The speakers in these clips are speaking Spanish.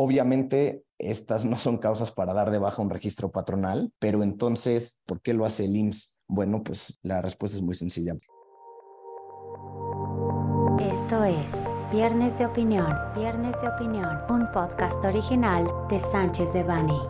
Obviamente, estas no son causas para dar de baja un registro patronal, pero entonces, ¿por qué lo hace el IMSS? Bueno, pues la respuesta es muy sencilla. Esto es Viernes de Opinión, Viernes de Opinión, un podcast original de Sánchez de Bani.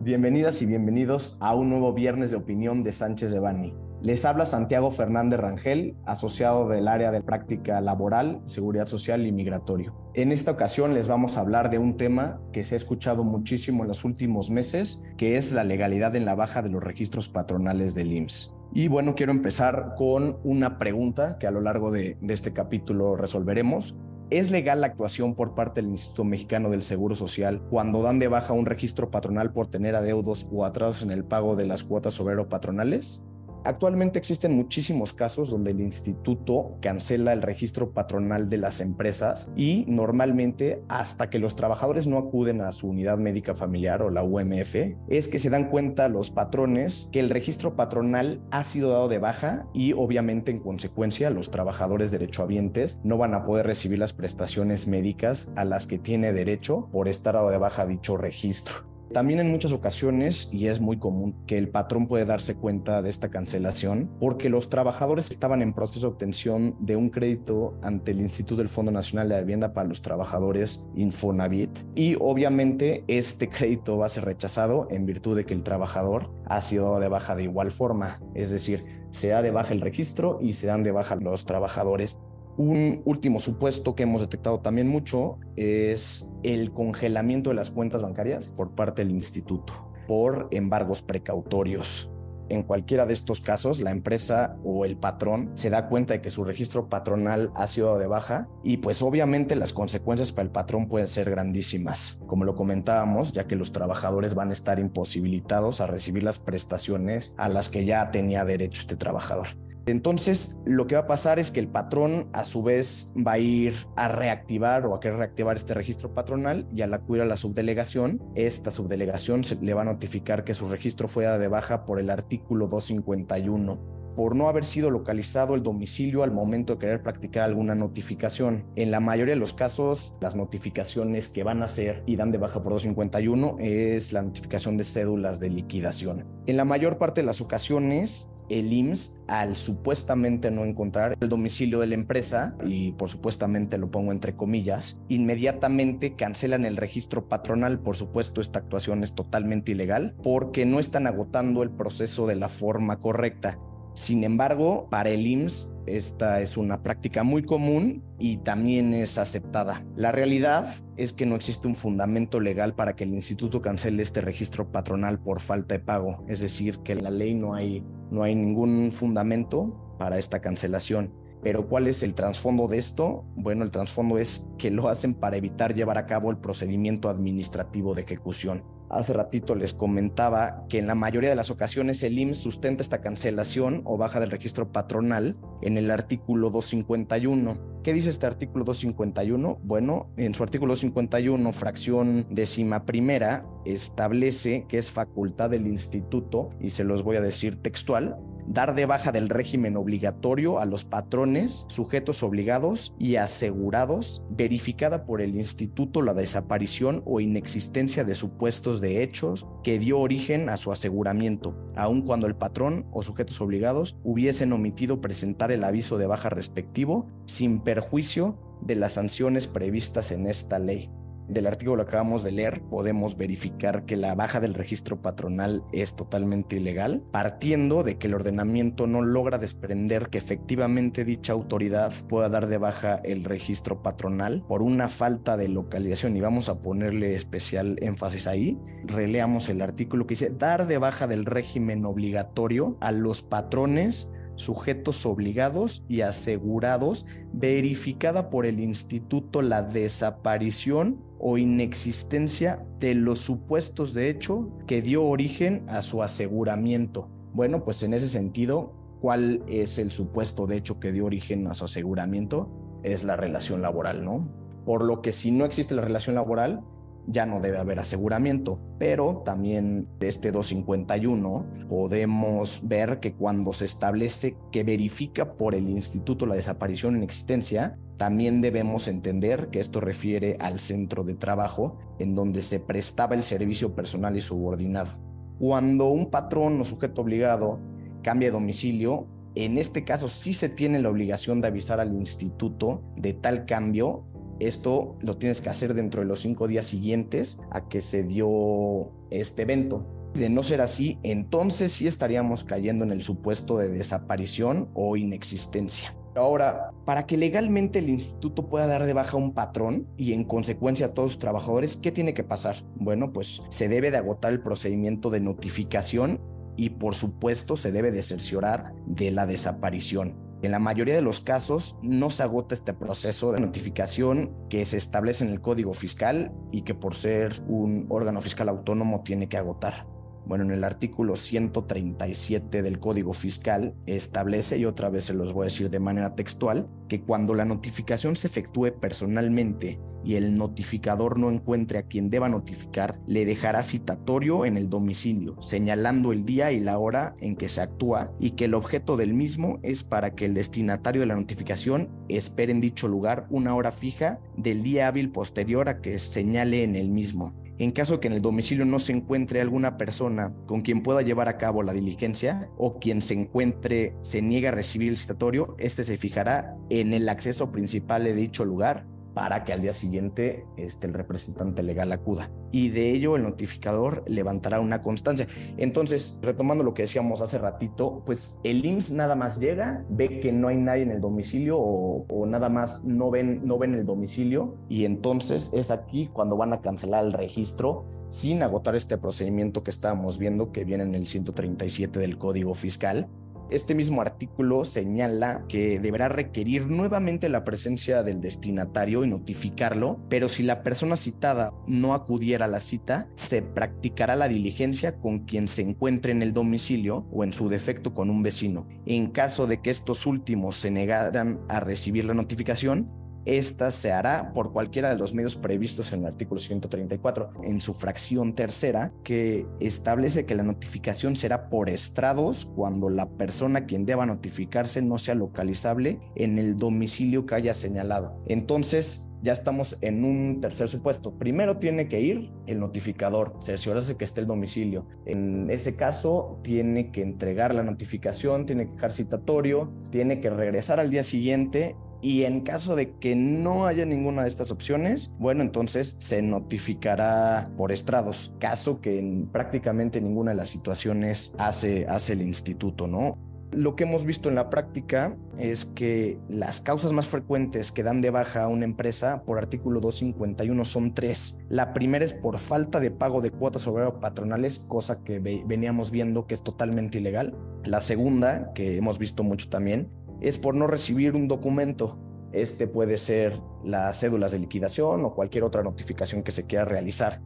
Bienvenidas y bienvenidos a un nuevo Viernes de Opinión de Sánchez de Bani. Les habla Santiago Fernández Rangel, asociado del área de práctica laboral, seguridad social y migratorio. En esta ocasión les vamos a hablar de un tema que se ha escuchado muchísimo en los últimos meses, que es la legalidad en la baja de los registros patronales del IMSS. Y bueno, quiero empezar con una pregunta que a lo largo de, de este capítulo resolveremos. ¿Es legal la actuación por parte del Instituto Mexicano del Seguro Social cuando dan de baja un registro patronal por tener adeudos o atrasos en el pago de las cuotas obrero patronales? Actualmente existen muchísimos casos donde el instituto cancela el registro patronal de las empresas y normalmente hasta que los trabajadores no acuden a su unidad médica familiar o la UMF es que se dan cuenta los patrones que el registro patronal ha sido dado de baja y obviamente en consecuencia los trabajadores derechohabientes no van a poder recibir las prestaciones médicas a las que tiene derecho por estar dado de baja dicho registro. También en muchas ocasiones, y es muy común, que el patrón puede darse cuenta de esta cancelación porque los trabajadores estaban en proceso de obtención de un crédito ante el Instituto del Fondo Nacional de Vivienda para los Trabajadores Infonavit y obviamente este crédito va a ser rechazado en virtud de que el trabajador ha sido de baja de igual forma, es decir, se da de baja el registro y se dan de baja los trabajadores. Un último supuesto que hemos detectado también mucho es el congelamiento de las cuentas bancarias por parte del instituto por embargos precautorios. En cualquiera de estos casos, la empresa o el patrón se da cuenta de que su registro patronal ha sido de baja y pues obviamente las consecuencias para el patrón pueden ser grandísimas, como lo comentábamos, ya que los trabajadores van a estar imposibilitados a recibir las prestaciones a las que ya tenía derecho este trabajador. Entonces, lo que va a pasar es que el patrón a su vez va a ir a reactivar o a querer reactivar este registro patronal y al acudir a la subdelegación, esta subdelegación le va a notificar que su registro fue de baja por el artículo 251 por no haber sido localizado el domicilio al momento de querer practicar alguna notificación. En la mayoría de los casos, las notificaciones que van a hacer y dan de baja por 251 es la notificación de cédulas de liquidación. En la mayor parte de las ocasiones, el IMSS al supuestamente no encontrar el domicilio de la empresa, y por supuestamente lo pongo entre comillas, inmediatamente cancelan el registro patronal. Por supuesto, esta actuación es totalmente ilegal porque no están agotando el proceso de la forma correcta. Sin embargo, para el IMSS esta es una práctica muy común y también es aceptada. La realidad es que no existe un fundamento legal para que el instituto cancele este registro patronal por falta de pago, es decir, que en la ley no hay, no hay ningún fundamento para esta cancelación. Pero ¿cuál es el trasfondo de esto? Bueno, el trasfondo es que lo hacen para evitar llevar a cabo el procedimiento administrativo de ejecución. Hace ratito les comentaba que en la mayoría de las ocasiones el IMSS sustenta esta cancelación o baja del registro patronal en el artículo 251. ¿Qué dice este artículo 251? Bueno, en su artículo 251, fracción décima primera, establece que es facultad del instituto, y se los voy a decir textual, dar de baja del régimen obligatorio a los patrones, sujetos obligados y asegurados, verificada por el instituto la desaparición o inexistencia de supuestos de hechos que dio origen a su aseguramiento, aun cuando el patrón o sujetos obligados hubiesen omitido presentar el aviso de baja respectivo sin perjuicio de las sanciones previstas en esta ley del artículo que acabamos de leer, podemos verificar que la baja del registro patronal es totalmente ilegal, partiendo de que el ordenamiento no logra desprender que efectivamente dicha autoridad pueda dar de baja el registro patronal por una falta de localización. Y vamos a ponerle especial énfasis ahí. Releamos el artículo que dice dar de baja del régimen obligatorio a los patrones sujetos obligados y asegurados, verificada por el instituto la desaparición o inexistencia de los supuestos de hecho que dio origen a su aseguramiento. Bueno, pues en ese sentido, ¿cuál es el supuesto de hecho que dio origen a su aseguramiento? Es la relación laboral, ¿no? Por lo que si no existe la relación laboral, ya no debe haber aseguramiento. Pero también de este 251 podemos ver que cuando se establece que verifica por el instituto la desaparición en existencia, también debemos entender que esto refiere al centro de trabajo en donde se prestaba el servicio personal y subordinado. Cuando un patrón o sujeto obligado cambia de domicilio, en este caso sí se tiene la obligación de avisar al instituto de tal cambio. Esto lo tienes que hacer dentro de los cinco días siguientes a que se dio este evento. De no ser así, entonces sí estaríamos cayendo en el supuesto de desaparición o inexistencia. Ahora, para que legalmente el instituto pueda dar de baja un patrón y en consecuencia a todos sus trabajadores, ¿qué tiene que pasar? Bueno, pues se debe de agotar el procedimiento de notificación y por supuesto se debe de cerciorar de la desaparición. En la mayoría de los casos no se agota este proceso de notificación que se establece en el Código Fiscal y que por ser un órgano fiscal autónomo tiene que agotar. Bueno, en el artículo 137 del Código Fiscal establece, y otra vez se los voy a decir de manera textual, que cuando la notificación se efectúe personalmente y el notificador no encuentre a quien deba notificar, le dejará citatorio en el domicilio, señalando el día y la hora en que se actúa y que el objeto del mismo es para que el destinatario de la notificación espere en dicho lugar una hora fija del día hábil posterior a que señale en el mismo. En caso que en el domicilio no se encuentre alguna persona con quien pueda llevar a cabo la diligencia o quien se encuentre se niega a recibir el citatorio, este se fijará en el acceso principal de dicho lugar para que al día siguiente este, el representante legal acuda. Y de ello el notificador levantará una constancia. Entonces, retomando lo que decíamos hace ratito, pues el IMSS nada más llega, ve que no hay nadie en el domicilio o, nada más no ven, no ven el domicilio y entonces es aquí cuando van a cancelar el registro sin agotar este procedimiento que estábamos viendo que viene en el 137 del Código Fiscal este mismo artículo señala que deberá requerir nuevamente la presencia del destinatario y notificarlo, pero si la persona citada no acudiera a la cita, se practicará la diligencia con quien se encuentre en el domicilio o en su defecto con un vecino. En caso de que estos últimos se negaran a recibir la notificación, esta se hará por cualquiera de los medios previstos en el artículo 134, en su fracción tercera, que establece que la notificación será por estrados cuando la persona quien deba notificarse no sea localizable en el domicilio que haya señalado. Entonces, ya estamos en un tercer supuesto. Primero tiene que ir el notificador, cerciorarse que esté el domicilio. En ese caso, tiene que entregar la notificación, tiene que dejar citatorio, tiene que regresar al día siguiente y en caso de que no haya ninguna de estas opciones, bueno, entonces se notificará por estrados, caso que en prácticamente ninguna de las situaciones hace, hace el instituto, ¿no? Lo que hemos visto en la práctica es que las causas más frecuentes que dan de baja a una empresa por artículo 251 son tres. La primera es por falta de pago de cuotas obrero patronales, cosa que veníamos viendo que es totalmente ilegal. La segunda, que hemos visto mucho también, es por no recibir un documento. Este puede ser las cédulas de liquidación o cualquier otra notificación que se quiera realizar.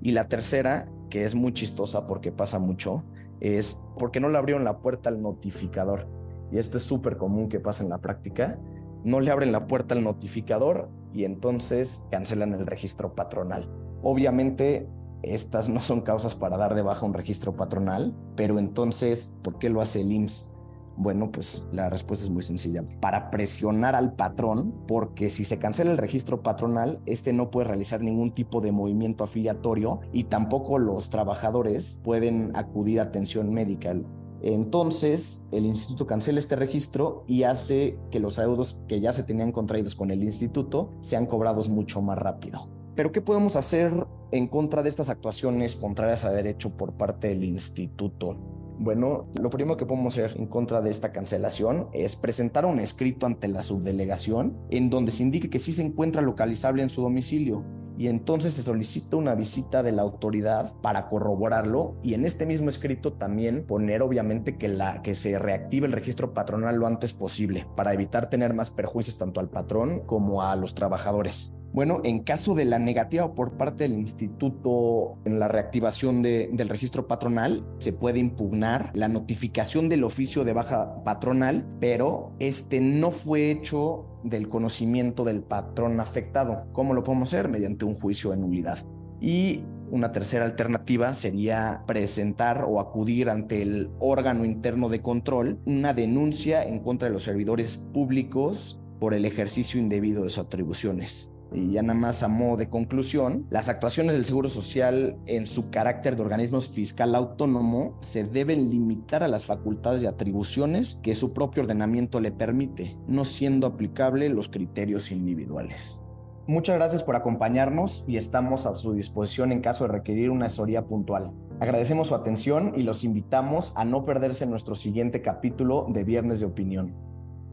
Y la tercera, que es muy chistosa porque pasa mucho, es porque no le abrieron la puerta al notificador. Y esto es súper común que pasa en la práctica. No le abren la puerta al notificador y entonces cancelan el registro patronal. Obviamente, estas no son causas para dar de baja un registro patronal, pero entonces, ¿por qué lo hace el IMSS? Bueno, pues la respuesta es muy sencilla. Para presionar al patrón, porque si se cancela el registro patronal, este no puede realizar ningún tipo de movimiento afiliatorio y tampoco los trabajadores pueden acudir a atención médica. Entonces, el instituto cancela este registro y hace que los adeudos que ya se tenían contraídos con el instituto sean cobrados mucho más rápido. Pero, ¿qué podemos hacer en contra de estas actuaciones contrarias a derecho por parte del instituto? Bueno, lo primero que podemos hacer en contra de esta cancelación es presentar un escrito ante la subdelegación en donde se indique que sí se encuentra localizable en su domicilio y entonces se solicita una visita de la autoridad para corroborarlo y en este mismo escrito también poner obviamente que, la, que se reactive el registro patronal lo antes posible para evitar tener más perjuicios tanto al patrón como a los trabajadores. Bueno, en caso de la negativa por parte del instituto en la reactivación del registro patronal, se puede impugnar la notificación del oficio de baja patronal, pero este no fue hecho del conocimiento del patrón afectado. ¿Cómo lo podemos hacer? Mediante un juicio de nulidad. Y una tercera alternativa sería presentar o acudir ante el órgano interno de control una denuncia en contra de los servidores públicos por el ejercicio indebido de sus atribuciones. Y ya nada más a modo de conclusión, las actuaciones del Seguro Social en su carácter de organismo fiscal autónomo se deben limitar a las facultades y atribuciones que su propio ordenamiento le permite, no siendo aplicable los criterios individuales. Muchas gracias por acompañarnos y estamos a su disposición en caso de requerir una asesoría puntual. Agradecemos su atención y los invitamos a no perderse nuestro siguiente capítulo de Viernes de Opinión.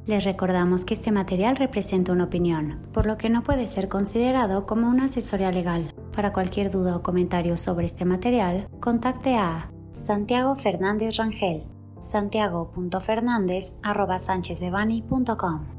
Les recordamos que este material representa una opinión, por lo que no puede ser considerado como una asesoría legal. Para cualquier duda o comentario sobre este material, contacte a Santiago Fernández Rangel, santiago.fernández.com.